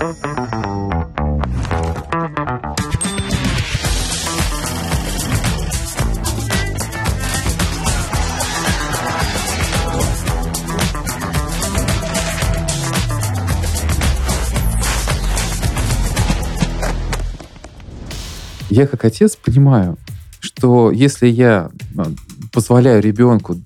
Я как отец понимаю, что если я а, позволяю ребенку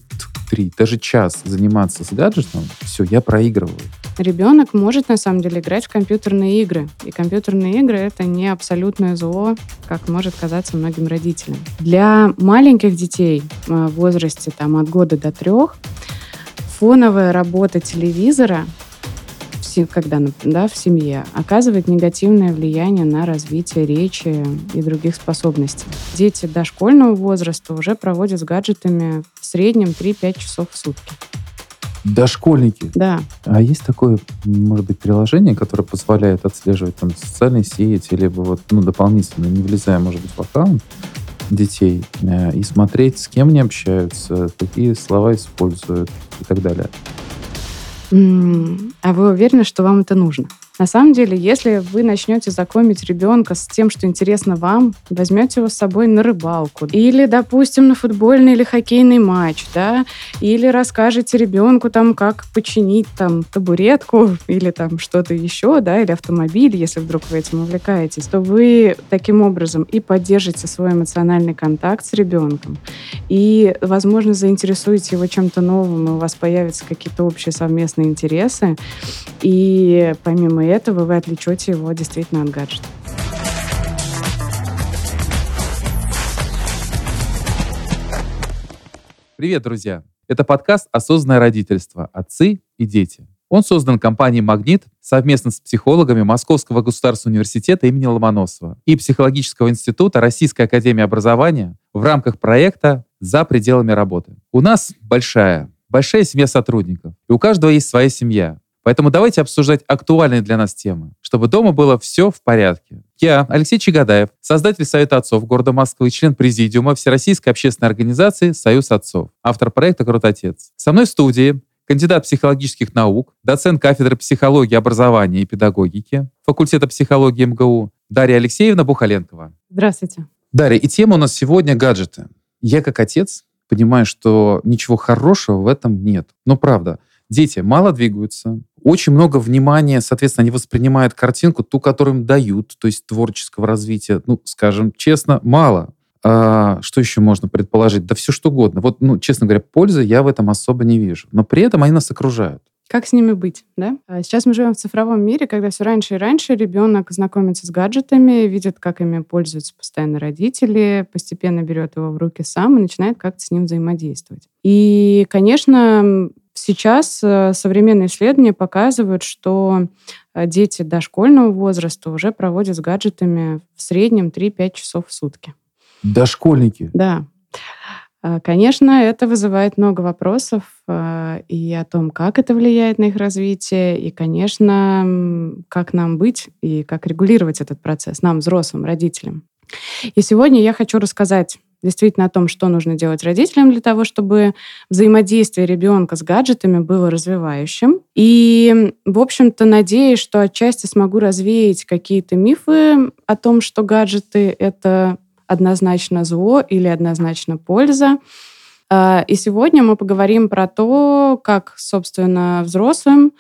три, даже час заниматься с гаджетом, все, я проигрываю. Ребенок может на самом деле играть в компьютерные игры. И компьютерные игры это не абсолютное зло, как может казаться многим родителям. Для маленьких детей а, в возрасте там, от года до трех фоновая работа телевизора когда да, в семье, оказывает негативное влияние на развитие речи и других способностей. Дети дошкольного возраста уже проводят с гаджетами в среднем 3-5 часов в сутки. Дошкольники? Да. А есть такое, может быть, приложение, которое позволяет отслеживать там социальные сети, либо вот, ну, дополнительно, не влезая, может быть, в аккаунт детей, э, и смотреть, с кем они общаются, какие слова используют и так далее. А вы уверены, что вам это нужно? На самом деле, если вы начнете знакомить ребенка с тем, что интересно вам, возьмете его с собой на рыбалку. Или, допустим, на футбольный или хоккейный матч, да, или расскажете ребенку там, как починить там табуретку или там что-то еще, да, или автомобиль, если вдруг вы этим увлекаетесь, то вы таким образом и поддержите свой эмоциональный контакт с ребенком, и, возможно, заинтересуете его чем-то новым, и у вас появятся какие-то общие совместные интересы, и помимо этого вы отвлечете его действительно от гаджета. Привет, друзья! Это подкаст «Осознанное родительство. Отцы и дети». Он создан компанией «Магнит» совместно с психологами Московского государственного университета имени Ломоносова и Психологического института Российской академии образования в рамках проекта «За пределами работы». У нас большая, большая семья сотрудников, и у каждого есть своя семья. Поэтому давайте обсуждать актуальные для нас темы, чтобы дома было все в порядке. Я, Алексей Чагадаев, создатель Совета отцов города Москвы, член президиума Всероссийской общественной организации «Союз отцов», автор проекта «Крутотец». Со мной в студии кандидат психологических наук, доцент кафедры психологии, образования и педагогики факультета психологии МГУ Дарья Алексеевна Бухаленкова. Здравствуйте. Дарья, и тема у нас сегодня гаджеты. Я как отец понимаю, что ничего хорошего в этом нет. Но правда, дети мало двигаются, очень много внимания, соответственно, они воспринимают картинку, ту, которую им дают, то есть творческого развития, ну, скажем честно, мало. А, что еще можно предположить? Да все что угодно. Вот, ну, честно говоря, пользы я в этом особо не вижу. Но при этом они нас окружают. Как с ними быть, да? А сейчас мы живем в цифровом мире, когда все раньше и раньше ребенок знакомится с гаджетами, видит, как ими пользуются постоянно родители, постепенно берет его в руки сам и начинает как-то с ним взаимодействовать. И, конечно, Сейчас э, современные исследования показывают, что э, дети дошкольного возраста уже проводят с гаджетами в среднем 3-5 часов в сутки. Дошкольники? Да. А, конечно, это вызывает много вопросов э, и о том, как это влияет на их развитие, и, конечно, как нам быть и как регулировать этот процесс, нам, взрослым, родителям. И сегодня я хочу рассказать действительно о том, что нужно делать родителям для того, чтобы взаимодействие ребенка с гаджетами было развивающим. И, в общем-то, надеюсь, что отчасти смогу развеять какие-то мифы о том, что гаджеты — это однозначно зло или однозначно польза. А, и сегодня мы поговорим про то, как, собственно, взрослым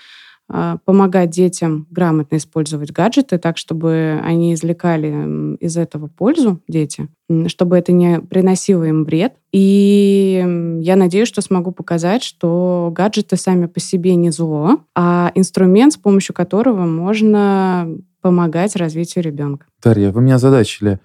помогать детям грамотно использовать гаджеты так, чтобы они извлекали из этого пользу, дети, чтобы это не приносило им вред. И я надеюсь, что смогу показать, что гаджеты сами по себе не зло, а инструмент, с помощью которого можно помогать развитию ребенка. Дарья, вы меня задачили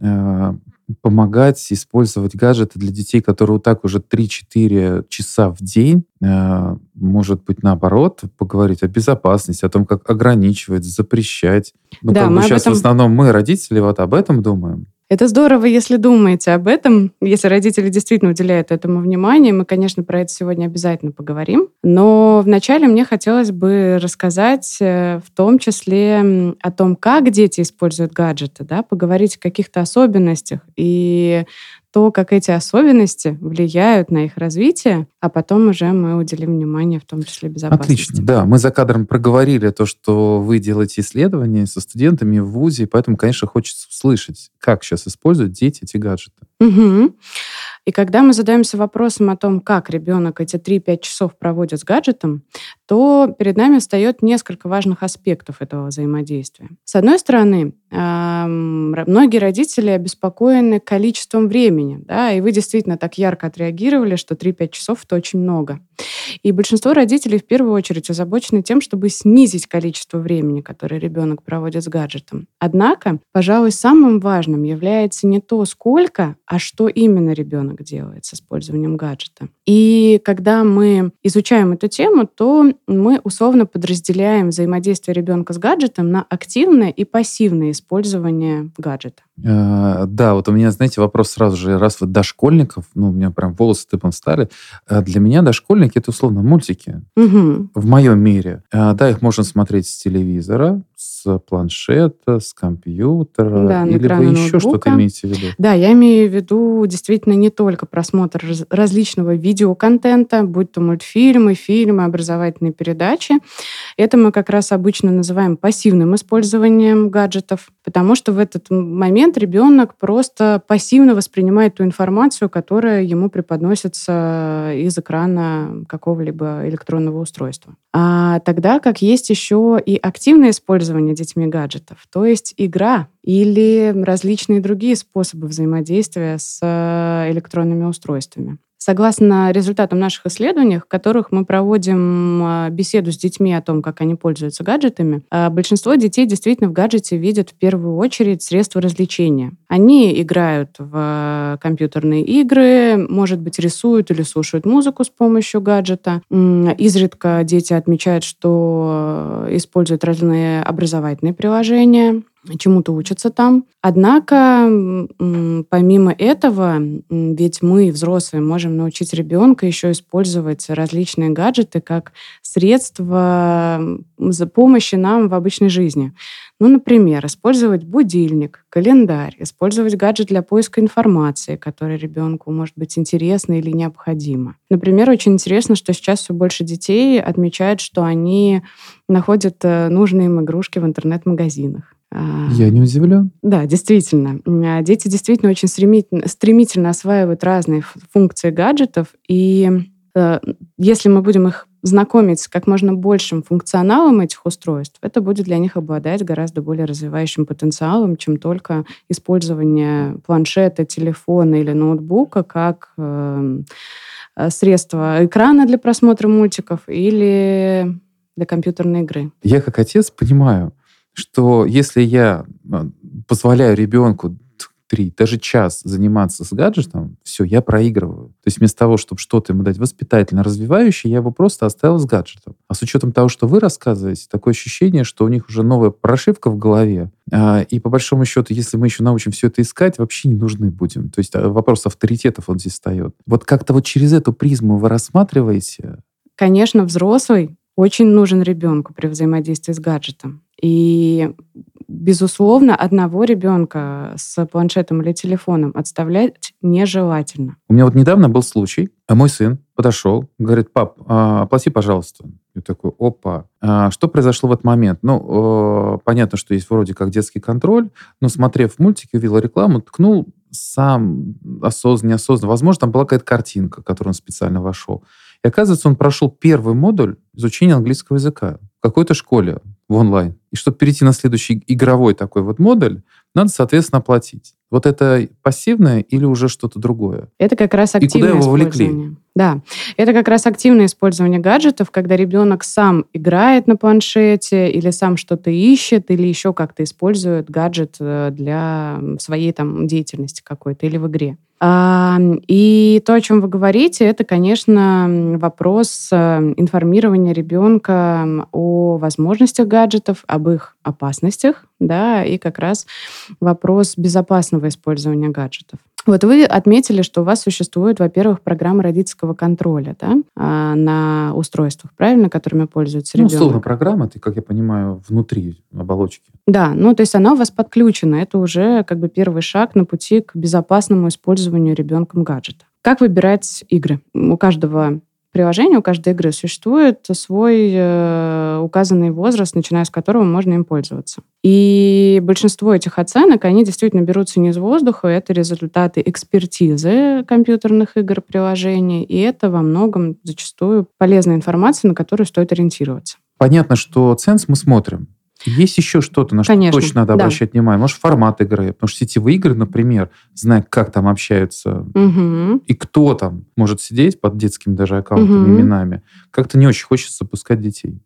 э, помогать использовать гаджеты для детей, которые вот так уже 3-4 часа в день, э, может быть, наоборот, поговорить о безопасности, о том, как ограничивать, запрещать. Ну, да, как бы сейчас этом... в основном мы, родители, вот об этом думаем. Это здорово, если думаете об этом, если родители действительно уделяют этому внимание. Мы, конечно, про это сегодня обязательно поговорим. Но вначале мне хотелось бы рассказать э, в том числе о том, как дети используют гаджеты, да, поговорить о каких-то особенностях и то, как эти особенности влияют на их развитие, а потом уже мы уделим внимание, в том числе безопасности. Отлично, да. Мы за кадром проговорили то, что вы делаете исследования со студентами в ВУЗе, поэтому, конечно, хочется услышать, как сейчас используют дети эти гаджеты. Угу. И когда мы задаемся вопросом о том, как ребенок эти 3-5 часов проводит с гаджетом, то перед нами встает несколько важных аспектов этого взаимодействия. С одной стороны, многие родители обеспокоены количеством времени, да, и вы действительно так ярко отреагировали, что 3-5 часов — это очень много. И большинство родителей в первую очередь озабочены тем, чтобы снизить количество времени, которое ребенок проводит с гаджетом. Однако, пожалуй, самым важным является не то, сколько, а что именно ребенок делает с использованием гаджета. И когда мы изучаем эту тему, то мы условно подразделяем взаимодействие ребенка с гаджетом на активное и пассивное использование гаджета. А, да, вот у меня, знаете, вопрос сразу же, раз вы дошкольников, ну, у меня прям волосы тыпом стали, а для меня дошкольники — это условно мультики. Угу. В моем мире. А, да, их можно смотреть с телевизора, с планшета, с компьютера, да, или вы еще что-то имеете в виду? Да, я имею в виду действительно не только просмотр различного видеоконтента, будь то мультфильмы, фильмы, образовательные передачи. Это мы как раз обычно называем пассивным использованием гаджетов, потому что в этот момент ребенок просто пассивно воспринимает ту информацию, которая ему преподносится из экрана какого-либо электронного устройства. А тогда как есть еще и активное использование детьми гаджетов, то есть игра или различные другие способы взаимодействия с э, электронными устройствами. Согласно результатам наших исследований, в которых мы проводим а, беседу с детьми о том, как они пользуются гаджетами, а, большинство детей действительно в гаджете видят в первую очередь средства развлечения. Они играют в а, компьютерные игры, может быть, рисуют или слушают музыку с помощью гаджета. Изредка дети отмечают, что используют разные образовательные приложения, чему-то учатся там. Однако, помимо этого, ведь мы, взрослые, можем научить ребенка еще использовать различные гаджеты как средство за помощи нам в обычной жизни. Ну, например, использовать будильник, календарь, использовать гаджет для поиска информации, которая ребенку может быть интересна или необходима. Например, очень интересно, что сейчас все больше детей отмечают, что они находят э, нужные им игрушки в интернет-магазинах. А, Я не удивлен. Да, действительно. А, дети действительно очень стремительно, стремительно осваивают разные функции гаджетов, и э, если мы будем их знакомить с как можно большим функционалом этих устройств, это будет для них обладать гораздо более развивающим потенциалом, чем только использование планшета, телефона или ноутбука как э, э средство экрана для просмотра мультиков или для компьютерной игры. Я как отец понимаю, что если я а, позволяю ребенку три, даже час заниматься с гаджетом, все, я проигрываю. То есть вместо того, чтобы что-то ему дать воспитательно развивающее, я его просто оставил с гаджетом. А с учетом того, что вы рассказываете, такое ощущение, что у них уже новая прошивка в голове. А, и по большому счету, если мы еще научим все это искать, вообще не нужны будем. То есть а, вопрос авторитетов он здесь встает. Вот как-то вот через эту призму вы рассматриваете? Конечно, взрослый очень нужен ребенку при взаимодействии с гаджетом. И, безусловно, одного ребенка с планшетом или телефоном отставлять нежелательно. У меня вот недавно был случай, а мой сын подошел, говорит, пап, а, оплати, пожалуйста. Я такой, опа. А что произошло в этот момент? Ну, понятно, что есть вроде как детский контроль, но, смотрев мультики, увидел рекламу, ткнул сам осознанно, неосознанно. Возможно, там была какая-то картинка, которую он специально вошел. И оказывается, он прошел первый модуль изучения английского языка в какой-то школе в онлайн. И чтобы перейти на следующий игровой такой вот модуль, надо, соответственно, оплатить. Вот это пассивное или уже что-то другое? Это как раз активное И куда его вовлекли? Да, это как раз активное использование гаджетов, когда ребенок сам играет на планшете или сам что-то ищет, или еще как-то использует гаджет э, для своей там деятельности какой-то или в игре. И то, о чем вы говорите, это, конечно, вопрос э, информирования ребенка о возможностях гаджетов, об их опасностях, да, и как раз вопрос безопасного использования гаджетов. Вот вы отметили, что у вас существует, во-первых, программа родительского контроля да, а, на устройствах, правильно, которыми пользуется ребенок? Ну, условно, программа, это, как я понимаю, внутри оболочки. Да, ну то есть она у вас подключена. Это уже как бы первый шаг на пути к безопасному использованию ребенком гаджета. Как выбирать игры? У каждого приложения, у каждой игры существует свой э, указанный возраст, начиная с которого можно им пользоваться. И большинство этих оценок, они действительно берутся не из воздуха, это результаты экспертизы компьютерных игр приложений, и это во многом зачастую полезная информация, на которую стоит ориентироваться. Понятно, что ценз мы смотрим. Есть еще что-то, на что Конечно, точно надо да. обращать внимание? Может, формат игры? Потому что сетевые игры, например, зная, как там общаются угу. и кто там может сидеть под детскими даже аккаунтами, угу. именами, как-то не очень хочется запускать детей.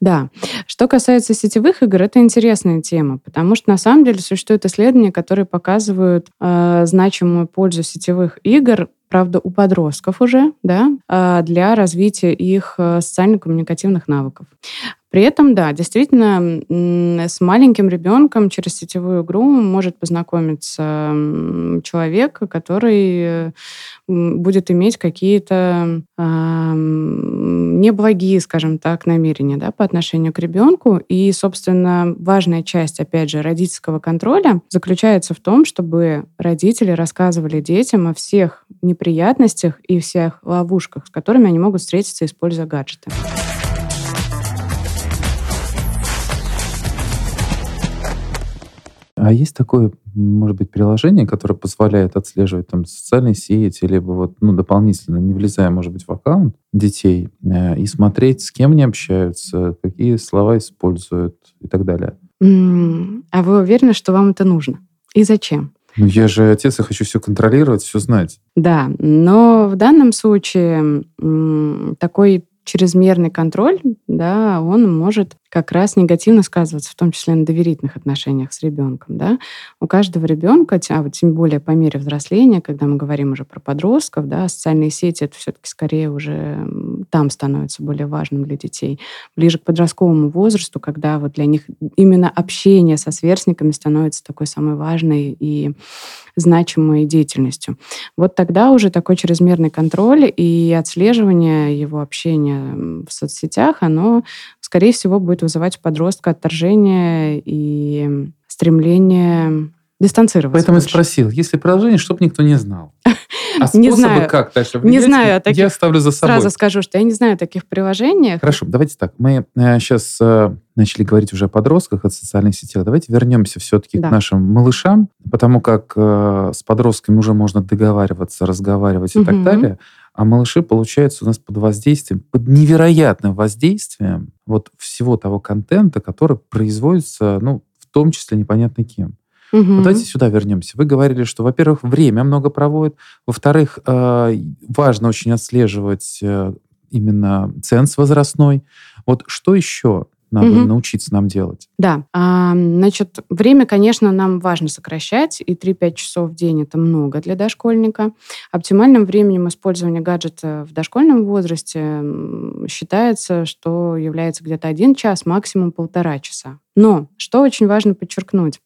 Да. Что касается сетевых игр, это интересная тема, потому что на самом деле существуют исследования, которые показывают э, значимую пользу сетевых игр правда, у подростков уже, да, а, для развития их э, социально-коммуникативных навыков. При этом, да, действительно, с маленьким ребенком через сетевую игру может познакомиться человек, который будет иметь какие-то э, неблагие, скажем так, намерения да, по отношению к ребенку. И, собственно, важная часть, опять же, родительского контроля заключается в том, чтобы родители рассказывали детям о всех неприятностях и всех ловушках, с которыми они могут встретиться, используя гаджеты. А есть такое, может быть, приложение, которое позволяет отслеживать там социальные сети, либо вот, ну, дополнительно, не влезая, может быть, в аккаунт детей, э, и смотреть, с кем они общаются, какие слова используют и так далее. Mm, а вы уверены, что вам это нужно? И зачем? Ну, я же отец, я хочу все контролировать, все знать. Да, но в данном случае такой чрезмерный контроль, да, он может как раз негативно сказываться, в том числе на доверительных отношениях с ребенком. Да? У каждого ребенка, а вот тем более по мере взросления, когда мы говорим уже про подростков, да, социальные сети это все-таки скорее уже там становится более важным для детей. Ближе к подростковому возрасту, когда вот для них именно общение со сверстниками становится такой самой важной и значимой деятельностью. Вот тогда уже такой чрезмерный контроль и отслеживание его общения в соцсетях, оно скорее всего, будет вызывать у подростка отторжение и стремление дистанцироваться. Поэтому больше. я спросил, если приложение, чтобы никто не знал. А не знаю, как дальше не знаю таких, я ставлю за собой. Сразу скажу, что я не знаю таких приложениях. Хорошо, давайте так. Мы э, сейчас э, начали говорить уже о подростках, о социальных сетях. Давайте вернемся все-таки да. к нашим малышам, потому как э, с подростками уже можно договариваться, разговаривать угу. и так далее. А малыши, получается, у нас под воздействием, под невероятным воздействием вот всего того контента, который производится, ну, в том числе непонятно кем. Угу. Вот давайте сюда вернемся. Вы говорили, что, во-первых, время много проводит, во-вторых, э, важно очень отслеживать э, именно ценз возрастной. Вот что еще надо угу. научиться нам делать. Да. А, значит, время, конечно, нам важно сокращать, и 3-5 часов в день это много для дошкольника. Оптимальным временем использования гаджета в дошкольном возрасте считается, что является где-то один час, максимум полтора часа. Но, что очень важно подчеркнуть,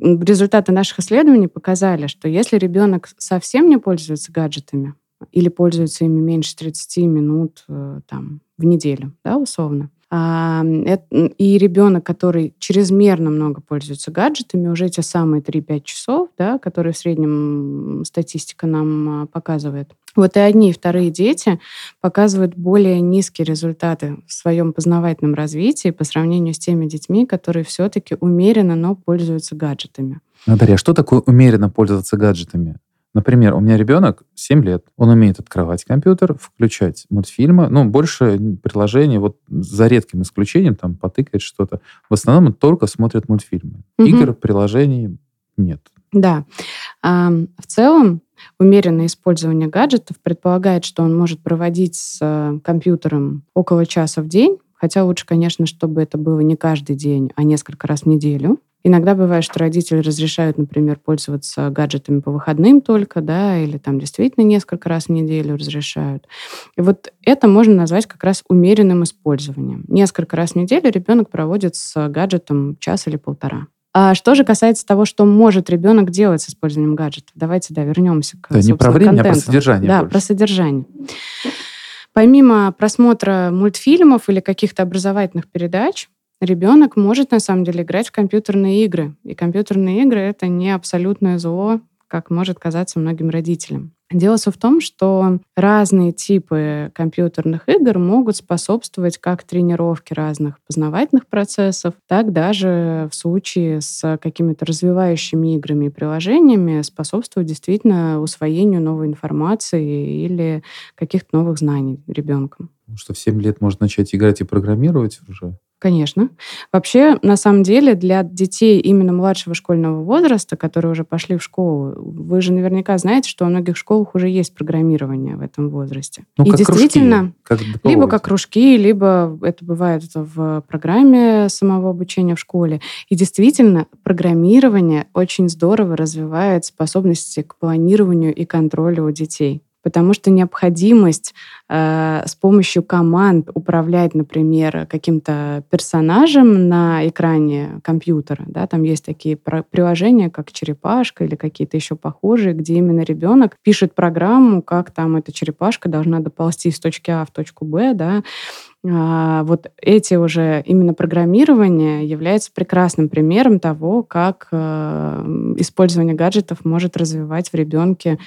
результаты наших исследований показали, что если ребенок совсем не пользуется гаджетами или пользуется ими меньше 30 минут э, там, в неделю, да, условно, и ребенок, который чрезмерно много пользуется гаджетами, уже эти самые 3-5 часов, да, которые в среднем статистика нам а, показывает, вот и одни, и вторые дети показывают более низкие результаты в своем познавательном развитии по сравнению с теми детьми, которые все-таки умеренно, но пользуются гаджетами. Наталья, а что такое умеренно пользоваться гаджетами? Например, у меня ребенок 7 лет. Он умеет открывать компьютер, включать мультфильмы. Ну, больше приложений, вот за редким исключением, там потыкает что-то. В основном он только смотрит мультфильмы. Угу. Игр, приложений нет. Да. В целом, умеренное использование гаджетов предполагает, что он может проводить с э, компьютером около часа в день, хотя лучше, конечно, чтобы это было не каждый день, а несколько раз в неделю. Иногда бывает, что родители разрешают, например, пользоваться гаджетами по выходным только, да, или там действительно несколько раз в неделю разрешают. И вот это можно назвать как раз умеренным использованием. Несколько раз в неделю ребенок проводит с гаджетом час или полтора. А что же касается того, что может ребенок делать с использованием гаджетов, давайте, да, вернемся к, Да, не про время, а про содержание Да, больше. про содержание. Помимо просмотра мультфильмов или каких-то образовательных передач, ребенок может на самом деле играть в компьютерные игры. И компьютерные игры это не абсолютное зло, как может казаться многим родителям. Дело все в том, что разные типы компьютерных игр могут способствовать как тренировке разных познавательных процессов, так даже в случае с какими-то развивающими играми и приложениями способствовать действительно усвоению новой информации или каких-то новых знаний ребенком. Что в 7 лет можно начать играть и программировать уже. Конечно. Вообще, на самом деле, для детей именно младшего школьного возраста, которые уже пошли в школу, вы же наверняка знаете, что во многих школах уже есть программирование в этом возрасте. Ну, И как действительно, кружки, как либо как кружки, либо это бывает в программе самого обучения в школе. И действительно, программирование очень здорово развивает способности к планированию и контролю у детей. Потому что необходимость э, с помощью команд управлять, например, каким-то персонажем на экране компьютера, да, там есть такие приложения, как черепашка или какие-то еще похожие, где именно ребенок пишет программу, как там эта черепашка должна доползти с точки А в точку Б, да, а, вот эти уже именно программирование является прекрасным примером того, как э, использование гаджетов может развивать в ребенке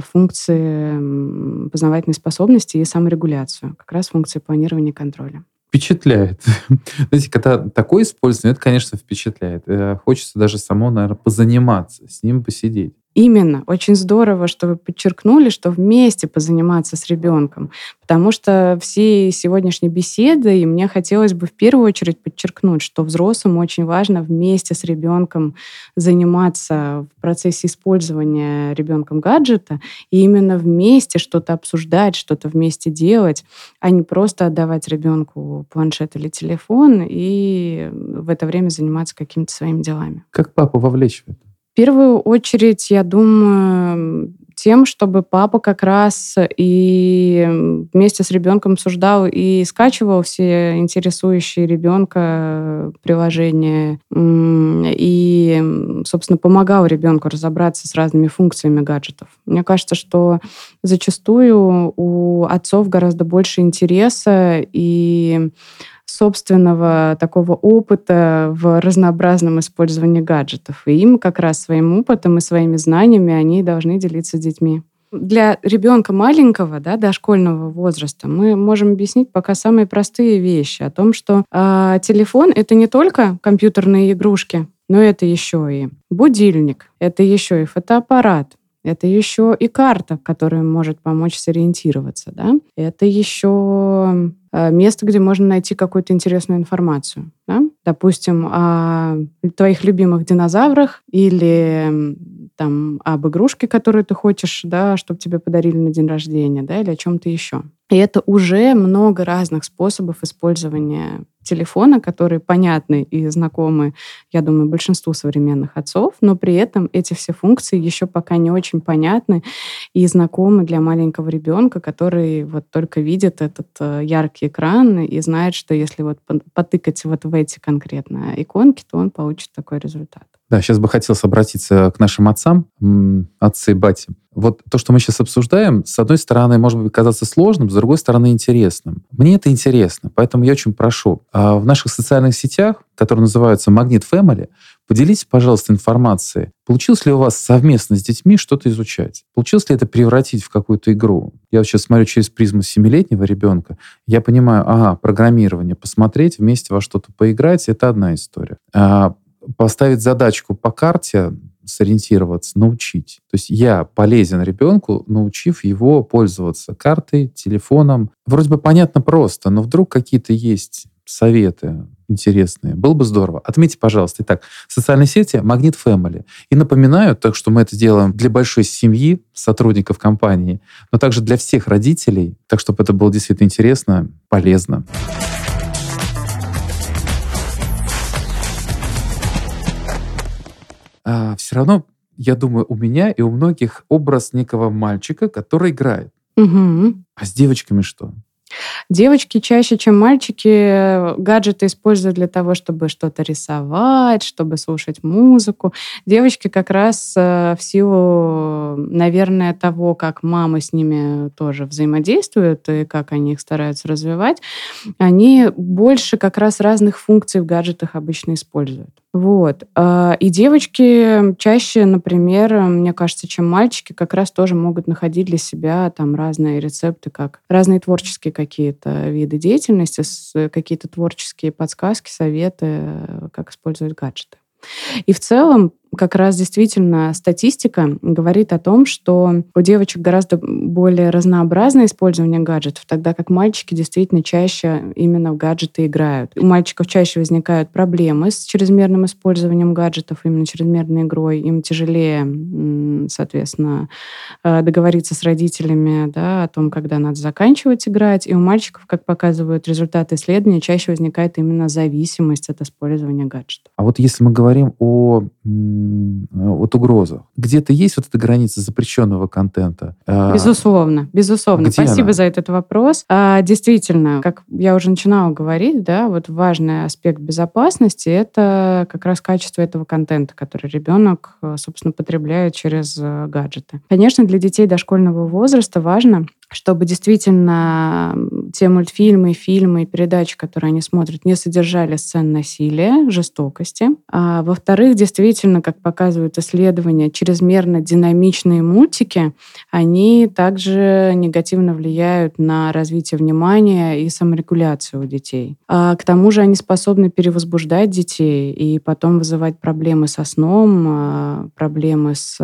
функции м, познавательной способности и саморегуляцию, как раз функции планирования и контроля. Впечатляет. Знаете, когда такое использование, это, конечно, впечатляет. Э, Хочется даже само, наверное, позаниматься, с ним посидеть. Именно. Очень здорово, что вы подчеркнули, что вместе позаниматься с ребенком. Потому что все сегодняшние беседы, и мне хотелось бы в первую очередь подчеркнуть, что взрослым очень важно вместе с ребенком заниматься в процессе использования ребенком гаджета, и именно вместе что-то обсуждать, что-то вместе делать, а не просто отдавать ребенку планшет или телефон и в это время заниматься какими-то своими делами. Как папу вовлечь в это? Первую очередь, я думаю, тем, чтобы папа как раз и вместе с ребенком обсуждал и скачивал все интересующие ребенка приложения и, собственно, помогал ребенку разобраться с разными функциями гаджетов. Мне кажется, что зачастую у отцов гораздо больше интереса и собственного такого опыта в разнообразном использовании гаджетов. И им как раз своим опытом и своими знаниями они должны делиться с детьми. Для ребенка маленького, да, дошкольного возраста, мы можем объяснить пока самые простые вещи о том, что э, телефон это не только компьютерные игрушки, но это еще и будильник, это еще и фотоаппарат, это еще и карта, которая может помочь сориентироваться, да? Это еще место, где можно найти какую-то интересную информацию, да? Допустим, о твоих любимых динозаврах или там об игрушке, которую ты хочешь, да, чтобы тебе подарили на день рождения, да, или о чем-то еще. И это уже много разных способов использования телефона, которые понятны и знакомы, я думаю, большинству современных отцов, но при этом эти все функции еще пока не очень понятны и знакомы для маленького ребенка, который вот только видит этот яркий экран и знает, что если вот потыкать вот в эти конкретно иконки, то он получит такой результат. Да, сейчас бы хотелось обратиться к нашим отцам, отцы и бати. Вот то, что мы сейчас обсуждаем, с одной стороны, может быть казаться сложным, с другой стороны, интересным. Мне это интересно, поэтому я очень прошу. В наших социальных сетях, которые называются Магнит Family, поделитесь, пожалуйста, информацией. Получилось ли у вас совместно с детьми что-то изучать? Получилось ли это превратить в какую-то игру? Я сейчас смотрю через призму семилетнего ребенка, я понимаю, ага, программирование, посмотреть, вместе во что-то поиграть, это одна история. Поставить задачку по карте, сориентироваться, научить. То есть я полезен ребенку, научив его пользоваться картой, телефоном. Вроде бы понятно просто, но вдруг какие-то есть советы интересные. Было бы здорово. Отметьте, пожалуйста. Итак, социальные сети Магнит Family. И напоминаю, так что мы это делаем для большой семьи, сотрудников компании, но также для всех родителей, так чтобы это было действительно интересно, полезно. А, все равно, я думаю, у меня и у многих образ некого мальчика, который играет. Угу. А с девочками что? Девочки чаще, чем мальчики, гаджеты используют для того, чтобы что-то рисовать, чтобы слушать музыку. Девочки как раз э, в силу, наверное, того, как мамы с ними тоже взаимодействуют и как они их стараются развивать, они больше как раз разных функций в гаджетах обычно используют. Вот. А, и девочки чаще, например, мне кажется, чем мальчики, как раз тоже могут находить для себя там разные рецепты, как разные творческие какие-то виды деятельности, какие-то творческие подсказки, советы, как использовать гаджеты. И в целом как раз действительно статистика говорит о том, что у девочек гораздо более разнообразное использование гаджетов, тогда как мальчики действительно чаще именно в гаджеты играют. У мальчиков чаще возникают проблемы с чрезмерным использованием гаджетов, именно чрезмерной игрой. Им тяжелее, соответственно, э, договориться с родителями да, о том, когда надо заканчивать играть. И у мальчиков, как показывают результаты исследования, чаще возникает именно зависимость от использования гаджетов. А вот если мы говорим о вот угроза. Где-то есть вот эта граница запрещенного контента? А, безусловно, безусловно. Где Спасибо она? за этот вопрос. А, действительно, как я уже начинала говорить, да, вот важный аспект безопасности это как раз качество этого контента, который ребенок, собственно, потребляет через э, гаджеты. Конечно, для детей дошкольного возраста важно чтобы действительно те мультфильмы, фильмы и передачи, которые они смотрят, не содержали сцен насилия, жестокости. А, во-вторых, действительно, как показывают исследования, чрезмерно динамичные мультики, они также негативно влияют на развитие внимания и саморегуляцию у детей. А, к тому же они способны перевозбуждать детей и потом вызывать проблемы со сном, а, проблемы с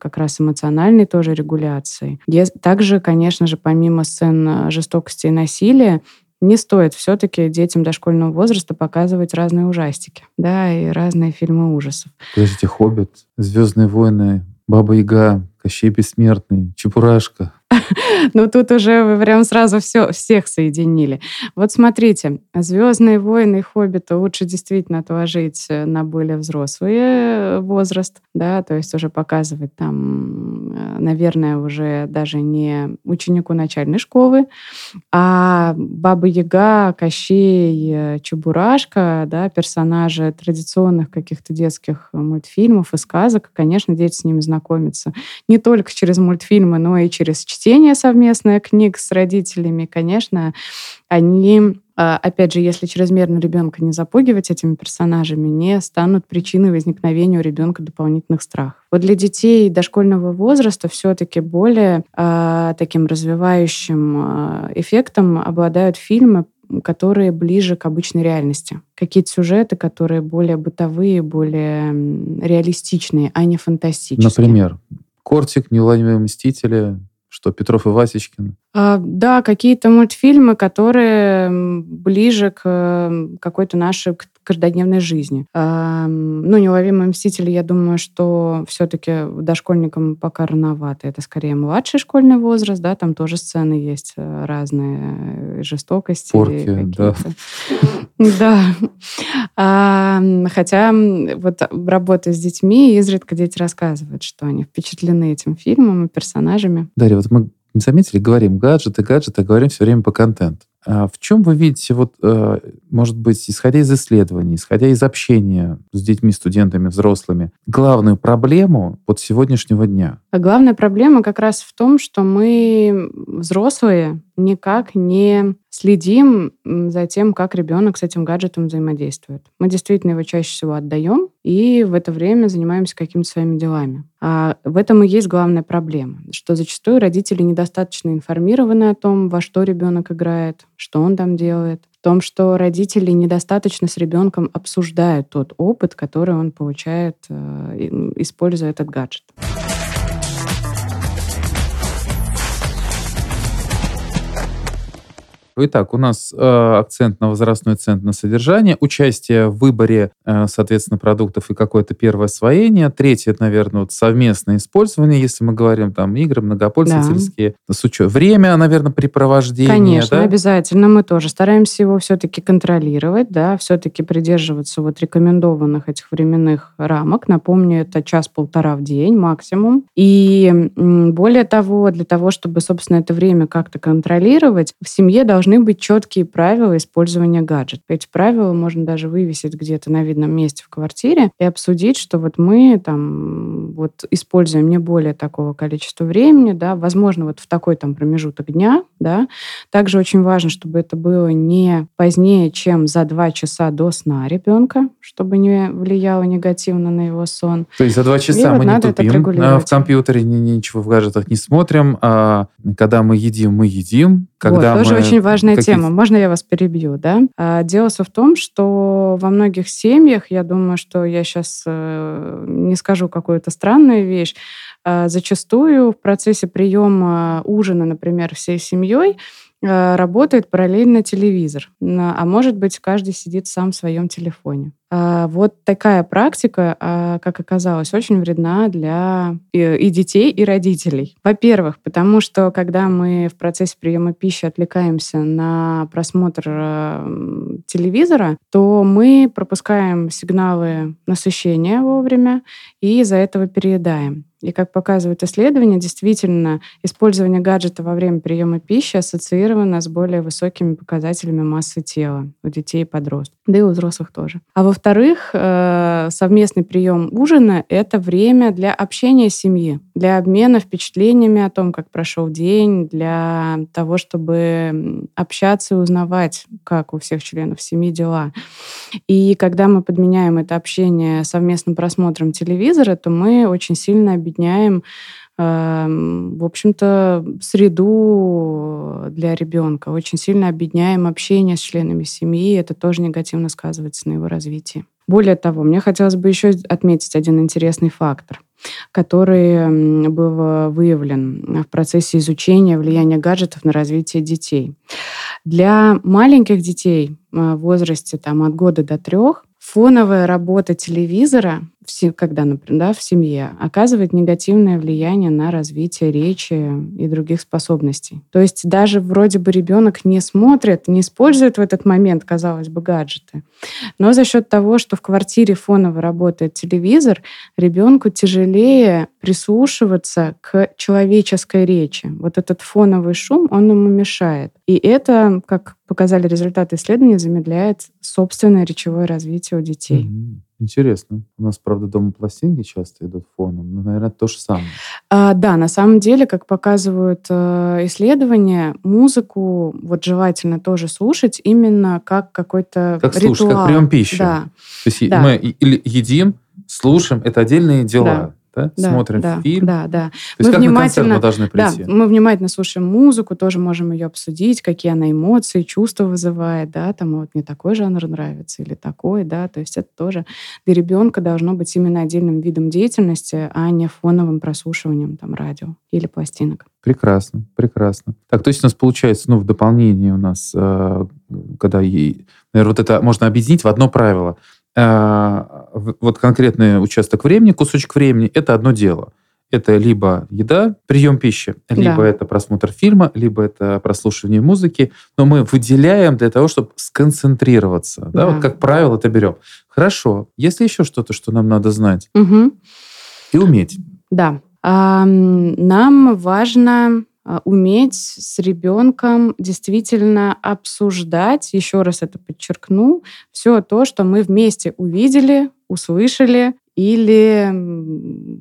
как раз эмоциональной тоже регуляцией. Также, конечно, конечно же, помимо сцен э, жестокости и насилия, не стоит все-таки детям дошкольного возраста показывать разные ужастики, да, и разные фильмы ужасов. Подождите, «Хоббит», «Звездные войны», «Баба-Яга», «Кощей Бессмертный», «Чепурашка». Ну, тут уже вы прям сразу все, всех соединили. Вот смотрите, «Звездные войны» и «Хоббита» лучше действительно отложить э, на более взрослый э, возраст, да, то есть уже показывать там, э, наверное, уже даже не ученику начальной школы, а Баба-Яга, Кощей, Чебурашка, да, персонажи традиционных каких-то детских мультфильмов и сказок, конечно, дети с ними знакомятся не только через мультфильмы, но и через чтение совместное книг с родителями, конечно, они а, опять же, если чрезмерно ребенка не запугивать этими персонажами, не станут причиной возникновения у ребенка дополнительных страхов. Вот для детей дошкольного возраста все-таки более э, таким развивающим э, эффектом обладают фильмы, которые ближе к обычной реальности. Какие-то сюжеты, которые более бытовые, более реалистичные, а не фантастические. Например, Кортик, Неуловимые мстители, что Петров и Васечкин? А, да, какие-то мультфильмы, которые ближе к какой-то нашей каждодневной жизни. Ну, «Неуловимые мстители», я думаю, что все-таки дошкольникам пока рановато. Это скорее младший школьный возраст, да, там тоже сцены есть э, разные, э, жестокости. Порки, да. Да. А, хотя вот работая с детьми, изредка дети рассказывают, что они впечатлены этим фильмом и персонажами. Дарья, вот мы заметили, говорим гаджеты, гаджеты, а говорим все время по контенту. А в чем вы видите, вот, э, может быть, исходя из исследований, исходя из общения с детьми, студентами, взрослыми, главную проблему от сегодняшнего дня? А главная проблема как раз в том, что мы, взрослые, никак не следим за тем, как ребенок с этим гаджетом взаимодействует. Мы действительно его чаще всего отдаем, и в это время занимаемся какими-то своими делами. А в этом и есть главная проблема, что зачастую родители недостаточно информированы о том, во что ребенок играет, что он там делает, в том, что родители недостаточно с ребенком обсуждают тот опыт, который он получает, э, используя этот гаджет. Итак, у нас э, акцент на возрастной акцент на содержание, участие в выборе, э, соответственно, продуктов и какое-то первое освоение. Третье, это, наверное, вот совместное использование, если мы говорим там игры многопользовательские. Да. С учетом время, наверное, препровождения. Конечно, да? обязательно. Мы тоже стараемся его все-таки контролировать, да, все-таки придерживаться вот рекомендованных этих временных рамок. Напомню, это час-полтора в день максимум. И более того, для того, чтобы, собственно, это время как-то контролировать, в семье должны быть четкие правила использования гаджета. Эти правила можно даже вывесить где-то на видном месте в квартире и обсудить, что вот мы там вот используем не более такого количества времени, да, возможно, вот в такой там промежуток дня, да. Также очень важно, чтобы это было не позднее, чем за два часа до сна ребенка, чтобы не влияло негативно на его сон. То есть за два часа и мы вот не тупим, а в компьютере ничего в гаджетах не смотрим, а когда мы едим, мы едим, когда вот, тоже очень важная какие... тема. Можно я вас перебью, да? А, дело в том, что во многих семьях, я думаю, что я сейчас э, не скажу какую-то странную вещь, а, зачастую в процессе приема ужина, например, всей семьей, Э, работает параллельно телевизор, а может быть, каждый сидит сам в своем телефоне. А вот такая практика, а, как оказалось, очень вредна для и детей, и родителей. Во-первых, потому что когда мы в процессе приема пищи отвлекаемся на просмотр э, телевизора, то мы пропускаем сигналы насыщения вовремя и из-за этого переедаем. И как показывают исследования, действительно, использование гаджета во время приема пищи ассоциировано с более высокими показателями массы тела у детей и подростков, да и у взрослых тоже. А во-вторых, э, совместный прием ужина — это время для общения семьи, для обмена впечатлениями о том, как прошел день, для того, чтобы общаться и узнавать, как у всех членов семьи дела. И когда мы подменяем это общение совместным просмотром телевизора, то мы очень сильно объединяем эм, в общем-то, среду для ребенка. Очень сильно объединяем общение с членами семьи. Это тоже негативно сказывается на его развитии. Более того, мне хотелось бы еще отметить один интересный фактор, который был выявлен в процессе изучения влияния гаджетов на развитие детей. Для маленьких детей э, в возрасте там, от года до трех фоновая работа телевизора когда, например, да, в семье, оказывает негативное влияние на развитие речи и других способностей. То есть даже вроде бы ребенок не смотрит, не использует в этот момент, казалось бы, гаджеты, но за счет того, что в квартире фоново работает телевизор, ребенку тяжелее прислушиваться к человеческой речи. Вот этот фоновый шум, он ему мешает. И это, как показали результаты исследования, замедляет собственное речевое развитие у детей. Mm-hmm. Интересно. У нас, правда, дома пластинки часто идут фоном, но, наверное, то же самое. А, да, на самом деле, как показывают э, исследования, музыку вот желательно тоже слушать именно как какой-то как ритуал. Слушать, как прием пищи. Да. То есть да. мы или едим, слушаем, это отдельные дела. Да да? да смотрим да, фильм. Да, да. То мы есть как внимательно, мы должны прийти? Да, мы внимательно слушаем музыку, тоже можем ее обсудить, какие она эмоции, чувства вызывает, да, там вот мне такой жанр нравится или такой, да, то есть это тоже для ребенка должно быть именно отдельным видом деятельности, а не фоновым прослушиванием там радио или пластинок. Прекрасно, прекрасно. Так, то есть у нас получается, ну, в дополнение у нас, э, когда, наверное, вот это можно объединить в одно правило – вот конкретный участок времени, кусочек времени, это одно дело. Это либо еда, прием пищи, либо да. это просмотр фильма, либо это прослушивание музыки. Но мы выделяем для того, чтобы сконцентрироваться. Да. Да, вот как правило это берем. Хорошо. Если еще что-то, что нам надо знать угу. и уметь. Да. Нам важно уметь с ребенком действительно обсуждать, еще раз это подчеркну, все то, что мы вместе увидели, услышали или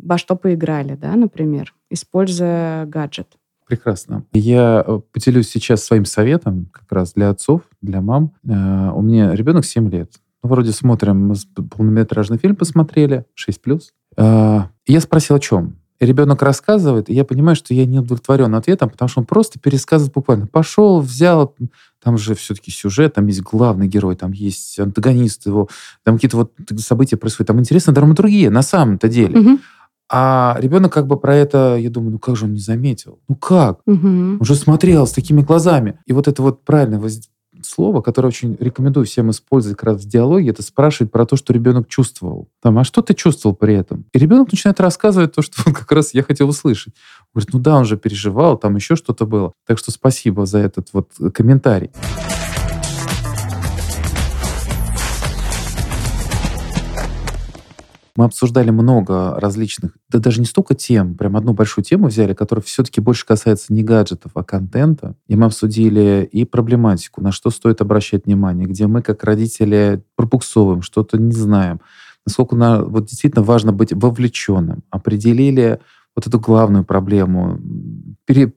во что поиграли, да, например, используя гаджет. Прекрасно. Я э, поделюсь сейчас своим советом как раз для отцов, для мам. Э, у меня ребенок 7 лет. Ну, вроде смотрим, полнометражный фильм посмотрели, 6+. Э, я спросил, о чем? Ребенок рассказывает, и я понимаю, что я не удовлетворен ответом, потому что он просто пересказывает буквально. Пошел, взял, там же все-таки сюжет, там есть главный герой, там есть антагонист его, там какие-то вот события происходят, там интересная драматургия на самом-то деле. Угу. А ребенок как бы про это, я думаю, ну как же он не заметил? Ну как? Угу. Он же смотрел с такими глазами. И вот это вот правильное слово, которое очень рекомендую всем использовать как раз в диалоге, это спрашивать про то, что ребенок чувствовал. Там, а что ты чувствовал при этом? И ребенок начинает рассказывать то, что он как раз я хотел услышать. Он говорит, ну да, он же переживал, там еще что-то было. Так что спасибо за этот вот комментарий. Мы обсуждали много различных, да даже не столько тем, прям одну большую тему взяли, которая все-таки больше касается не гаджетов, а контента. И мы обсудили и проблематику, на что стоит обращать внимание, где мы как родители пробуксовываем, что-то не знаем, насколько на, вот действительно важно быть вовлеченным. Определили вот эту главную проблему пере,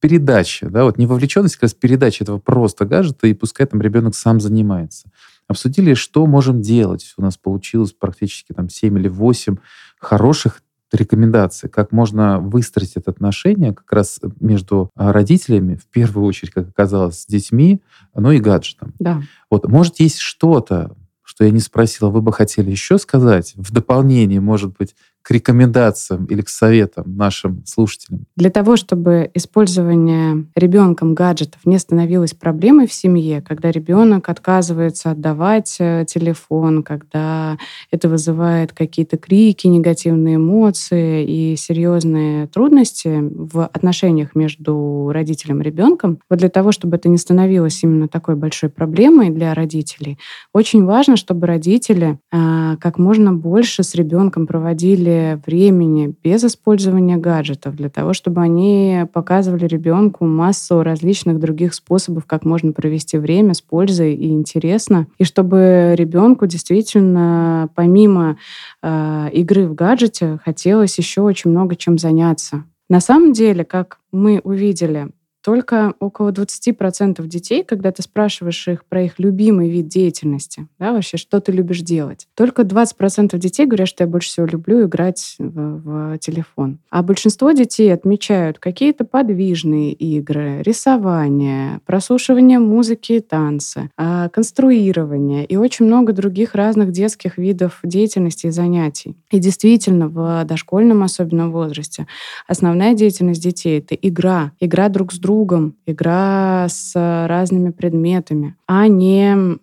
передачи, да, вот не вовлеченность, как раз передача этого просто гаджета, и пускай там ребенок сам занимается. Обсудили, что можем делать. У нас получилось практически там 7 или 8 хороших рекомендаций, как можно выстроить это отношение как раз между а, родителями, в первую очередь, как оказалось, с детьми, но и гаджетом. Да. Вот, может, есть что-то, что я не спросила, вы бы хотели еще сказать в дополнение, может быть, к рекомендациям или к советам нашим слушателям? Для того, чтобы использование ребенком гаджетов не становилось проблемой в семье, когда ребенок отказывается отдавать э, телефон, когда это вызывает какие-то крики, негативные эмоции и серьезные трудности в отношениях между родителем и ребенком, вот для того, чтобы это не становилось именно такой большой проблемой для родителей, очень важно, чтобы родители а, как можно больше с ребенком проводили времени без использования гаджетов, для того, чтобы они показывали ребенку массу различных других способов, как можно провести время с пользой и интересно, и чтобы ребенку действительно помимо э, игры в гаджете хотелось еще очень много чем заняться. На самом деле, как мы увидели, только около 20% детей, когда ты спрашиваешь их про их любимый вид деятельности, да, вообще, что ты любишь делать, только 20% детей говорят, что я больше всего люблю играть в, в телефон. А большинство детей отмечают какие-то подвижные игры, рисование, прослушивание музыки и танцы, а, конструирование и очень много других разных детских видов деятельности и занятий. И действительно, в дошкольном особенно возрасте основная деятельность детей — это игра, игра друг с другом, другом, игра с разными предметами, а не,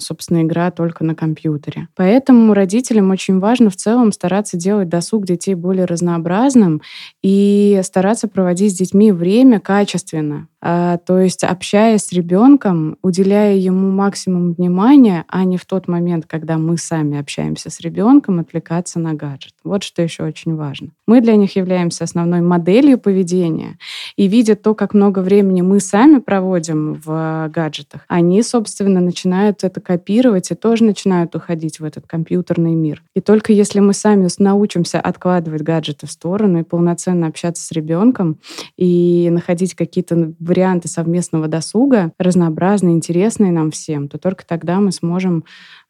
собственно, игра только на компьютере. Поэтому родителям очень важно в целом стараться делать досуг детей более разнообразным и стараться проводить с детьми время качественно, а, то есть общаясь с ребенком, уделяя ему максимум внимания, а не в тот момент, когда мы сами общаемся с ребенком, отвлекаться на гаджет. Вот что еще очень важно. Мы для них являемся основной моделью поведения, и видя то, как много времени мы сами проводим в гаджетах, они, собственно, начинают это копировать и тоже начинают уходить в этот компьютерный мир. И только если мы сами научимся откладывать гаджеты в сторону и полноценно общаться с ребенком и находить какие-то варианты совместного досуга, разнообразные, интересные нам всем, то только тогда мы сможем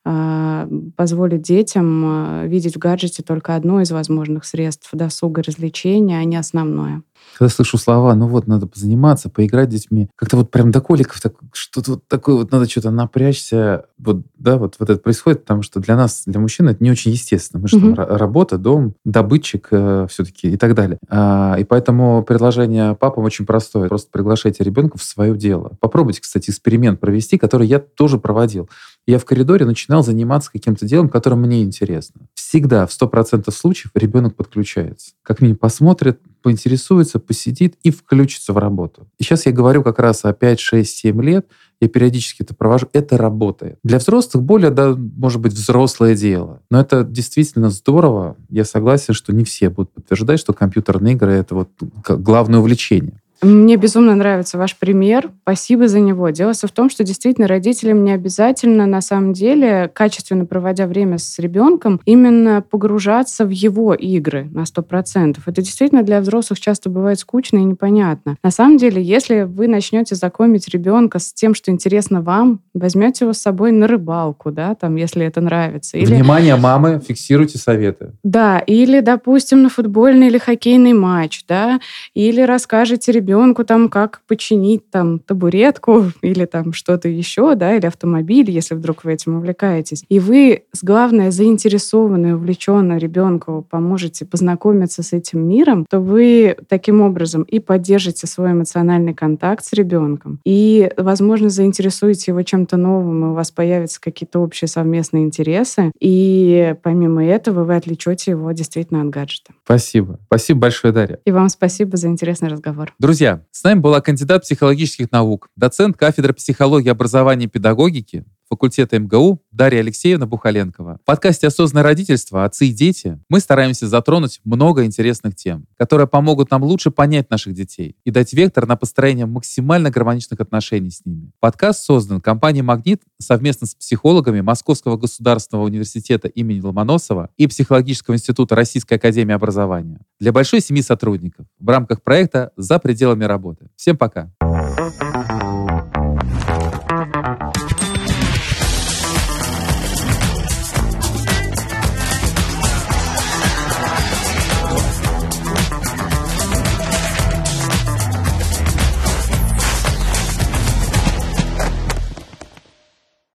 э, позволить детям э, видеть в гаджете только одно из возможных средств досуга развлечения, а не основное когда слышу слова, ну вот, надо позаниматься, поиграть с детьми, как-то вот прям до коликов, так, что-то вот такое вот, надо что-то напрячься, вот, да, вот, вот это происходит, потому что для нас, для мужчин это не очень естественно. Мы же mm-hmm. там работа, дом, добытчик э, все-таки и так далее. А, и поэтому предложение папам очень простое. Просто приглашайте ребенка в свое дело. Попробуйте, кстати, эксперимент провести, который я тоже проводил. Я в коридоре начинал заниматься каким-то делом, которое мне интересно. Всегда, в 100% случаев, ребенок подключается. Как минимум посмотрит, поинтересуется, посидит и включится в работу. И сейчас я говорю как раз о 5, 6, 7 лет, я периодически это провожу, это работает. Для взрослых более, да, может быть, взрослое дело. Но это действительно здорово. Я согласен, что не все будут подтверждать, что компьютерные игры — это вот главное увлечение. Мне безумно нравится ваш пример. Спасибо за него. Дело в том, что действительно родителям не обязательно, на самом деле, качественно проводя время с ребенком, именно погружаться в его игры на 100%. Это действительно для взрослых часто бывает скучно и непонятно. На самом деле, если вы начнете знакомить ребенка с тем, что интересно вам, возьмете его с собой на рыбалку, да, там, если это нравится. Или... Внимание, мамы, фиксируйте советы. Да, или, допустим, на футбольный или хоккейный матч, да, или расскажете ребенку ребенку там, как починить там табуретку или там что-то еще, да, или автомобиль, если вдруг вы этим увлекаетесь. И вы, главное, заинтересованные, увлеченно ребенку поможете познакомиться с этим миром, то вы таким образом и поддержите свой эмоциональный контакт с ребенком, и, возможно, заинтересуете его чем-то новым, и у вас появятся какие-то общие совместные интересы, и помимо этого вы отвлечете его действительно от гаджета. Спасибо. Спасибо большое, Дарья. И вам спасибо за интересный разговор. Друзья, с нами была кандидат психологических наук, доцент кафедры психологии, образования и педагогики, факультета МГУ Дарья Алексеевна Бухаленкова. В подкасте «Осознанное родительство. Отцы и дети» мы стараемся затронуть много интересных тем, которые помогут нам лучше понять наших детей и дать вектор на построение максимально гармоничных отношений с ними. Подкаст создан компанией «Магнит» совместно с психологами Московского государственного университета имени Ломоносова и Психологического института Российской академии образования для большой семьи сотрудников в рамках проекта «За пределами работы». Всем пока! Пока.